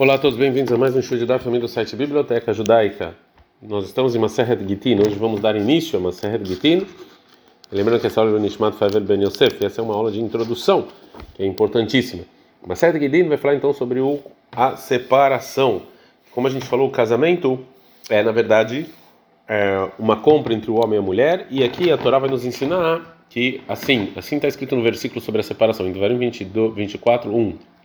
Olá a todos, bem-vindos a mais um show de da família do site Biblioteca Judaica. Nós estamos em Maseret Gitin, hoje vamos dar início a Maseret Gitin. Lembrando que essa aula é do Nishmat Favel Ben Yosef, essa é uma aula de introdução, que é importantíssima. Maseret Gitin vai falar então sobre o, a separação. Como a gente falou, o casamento é, na verdade, é uma compra entre o homem e a mulher, e aqui a Torá vai nos ensinar que, assim, assim está escrito no versículo sobre a separação, em Devarim 22, 24, 1.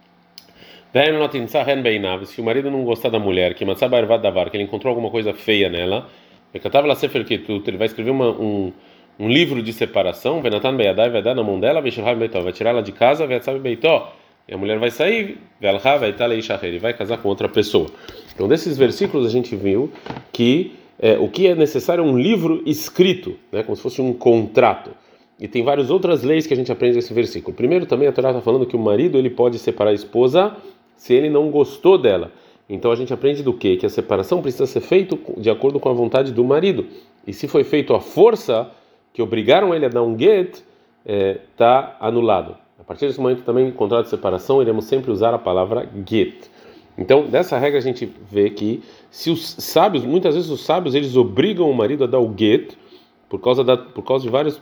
Se o marido não gostar da mulher, que que ele encontrou alguma coisa feia nela, ele vai escrever uma, um, um livro de separação, vai dar na mão dela, vai tirar ela de casa, e a mulher vai sair, e vai casar com outra pessoa. Então, desses versículos a gente viu que é, o que é necessário é um livro escrito, né, como se fosse um contrato. E tem várias outras leis que a gente aprende nesse versículo. Primeiro, também a Torá está falando que o marido ele pode separar a esposa se ele não gostou dela. Então a gente aprende do quê? Que a separação precisa ser feita de acordo com a vontade do marido. E se foi feito à força, que obrigaram ele a dar um get, está é, tá anulado. A partir desse momento também, em contrato de separação, iremos sempre usar a palavra get. Então, dessa regra a gente vê que se os sábios, muitas vezes os sábios, eles obrigam o marido a dar o get por causa, da, por causa de vários,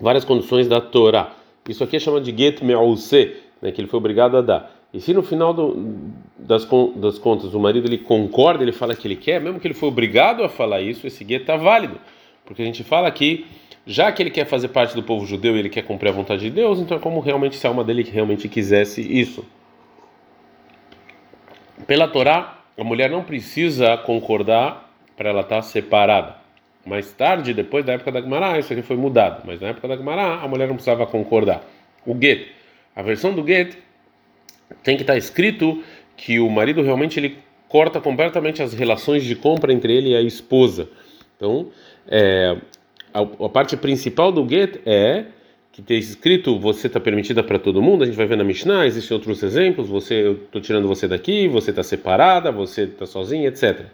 várias condições da Torá. Isso aqui é chamado de get me'ause, né, que ele foi obrigado a dar. E se no final do, das, das contas o marido ele concorda, ele fala que ele quer, mesmo que ele foi obrigado a falar isso, esse guia está válido. Porque a gente fala que, já que ele quer fazer parte do povo judeu e ele quer cumprir a vontade de Deus, então é como realmente se a alma dele realmente quisesse isso. Pela Torá, a mulher não precisa concordar para ela estar tá separada. Mais tarde, depois da época da Gemara, isso aqui foi mudado. Mas na época da Gemara, a mulher não precisava concordar. O get, a versão do get tem que estar escrito que o marido realmente ele corta completamente as relações de compra entre ele e a esposa. Então, é, a, a, parte principal do get é que tem escrito você está permitida para todo mundo. A gente vai ver na Mishnah, existem outros exemplos. Você, eu estou tirando você daqui, você está separada, você está sozinha, etc.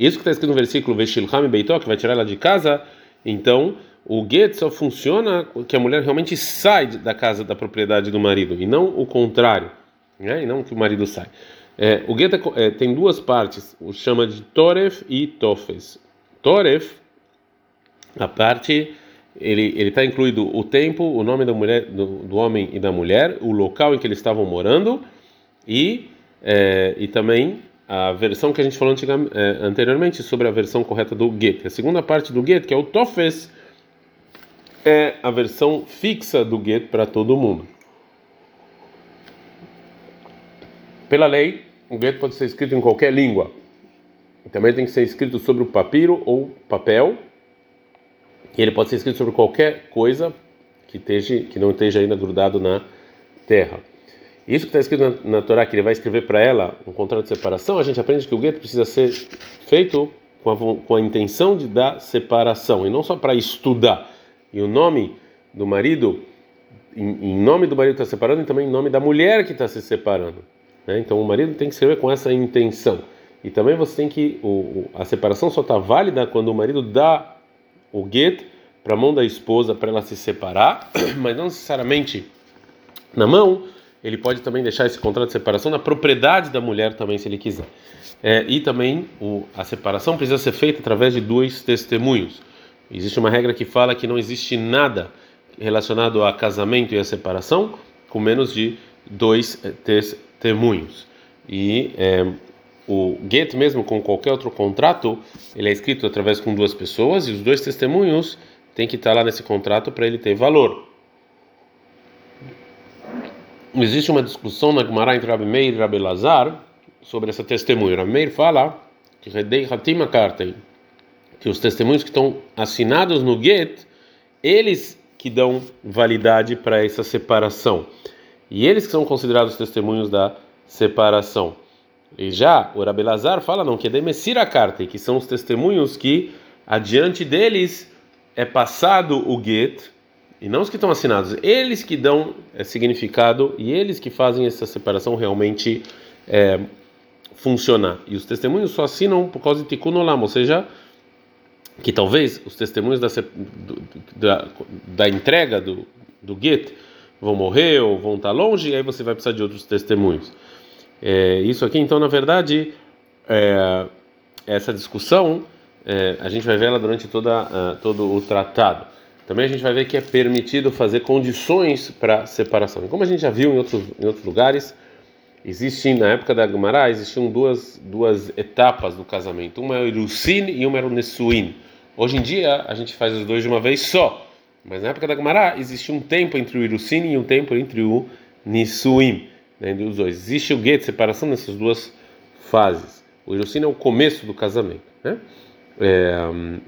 Isso que está escrito no versículo Veshilham Beitó, que vai tirar ela de casa. Então, o get só funciona que a mulher realmente sai da casa da propriedade do marido e não o contrário né? e não que o marido sai. É, o gueto é, tem duas partes, o chama de Toref e Tofes. Toref, a parte, ele está incluído o tempo, o nome da mulher, do, do, homem e da mulher, o local em que eles estavam morando e é, e também a versão que a gente falou é, anteriormente sobre a versão correta do get. A segunda parte do get, que é o Tofes, é a versão fixa do get para todo mundo. Pela lei, o gueto pode ser escrito em qualquer língua. Também tem que ser escrito sobre o papiro ou papel. E ele pode ser escrito sobre qualquer coisa que, esteja, que não esteja ainda grudado na terra. Isso que está escrito na, na Torá, que ele vai escrever para ela um contrato de separação, a gente aprende que o gueto precisa ser feito com a, com a intenção de dar separação, e não só para estudar. E o nome do marido, em, em nome do marido está separando, e também em nome da mulher que está se separando. Né? Então o marido tem que escrever com essa intenção. E também você tem que. O, a separação só está válida quando o marido dá o get para a mão da esposa para ela se separar, mas não necessariamente na mão. Ele pode também deixar esse contrato de separação na propriedade da mulher também, se ele quiser. É, e também o, a separação precisa ser feita através de dois testemunhos. Existe uma regra que fala que não existe nada relacionado a casamento e a separação com menos de dois testemunhos testemunhos. E é, o get mesmo com qualquer outro contrato, ele é escrito através com duas pessoas e os dois testemunhos têm que estar lá nesse contrato para ele ter valor. Existe uma discussão na Gemara entre Rabi Meir e Rabi Lazar sobre essa testemunha. Rabi Meir fala que que os testemunhos que estão assinados no get, eles que dão validade para essa separação. E eles que são considerados testemunhos da separação. E já o Rabelazar fala não, que é demessir a carta, que são os testemunhos que adiante deles é passado o get, e não os que estão assinados, eles que dão é, significado e eles que fazem essa separação realmente é, funcionar. E os testemunhos só assinam por causa de tikkun olam, ou seja, que talvez os testemunhos da, da, da entrega do, do vão morrer ou vão estar longe, e aí você vai precisar de outros testemunhos. É, isso aqui, então, na verdade, é, essa discussão é, a gente vai ver ela durante toda, uh, todo o tratado. Também a gente vai ver que é permitido fazer condições para separação. E como a gente já viu em outros, em outros lugares, existem na época da Gemara existiam duas duas etapas do casamento. Uma era o Irusin e uma era o Nesuin. Hoje em dia a gente faz os dois de uma vez só. Mas na época da Gemara existia um tempo entre o Irusin e um tempo entre o Nisuim, né, os dois. Existe o get, separação nessas duas fases. O Irusin é o começo do casamento, né? É,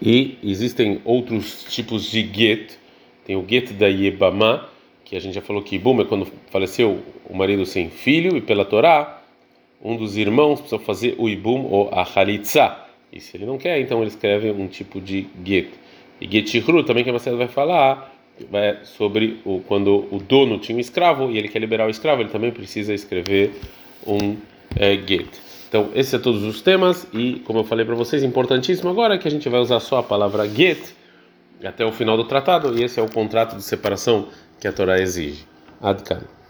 e existem outros tipos de get. Tem o get da Yebama, que a gente já falou que Ibum é quando faleceu o marido sem filho, e pela Torá, um dos irmãos precisa fazer o Ibum ou a Halitza. E se ele não quer, então ele escreve um tipo de get. E Getihru também que Marcela vai falar vai, sobre o, quando o dono tinha um escravo e ele quer liberar o escravo, ele também precisa escrever um é, get. Então, esses são todos os temas e, como eu falei para vocês, importantíssimo agora é que a gente vai usar só a palavra get até o final do tratado e esse é o contrato de separação que a Torá exige. Adkan.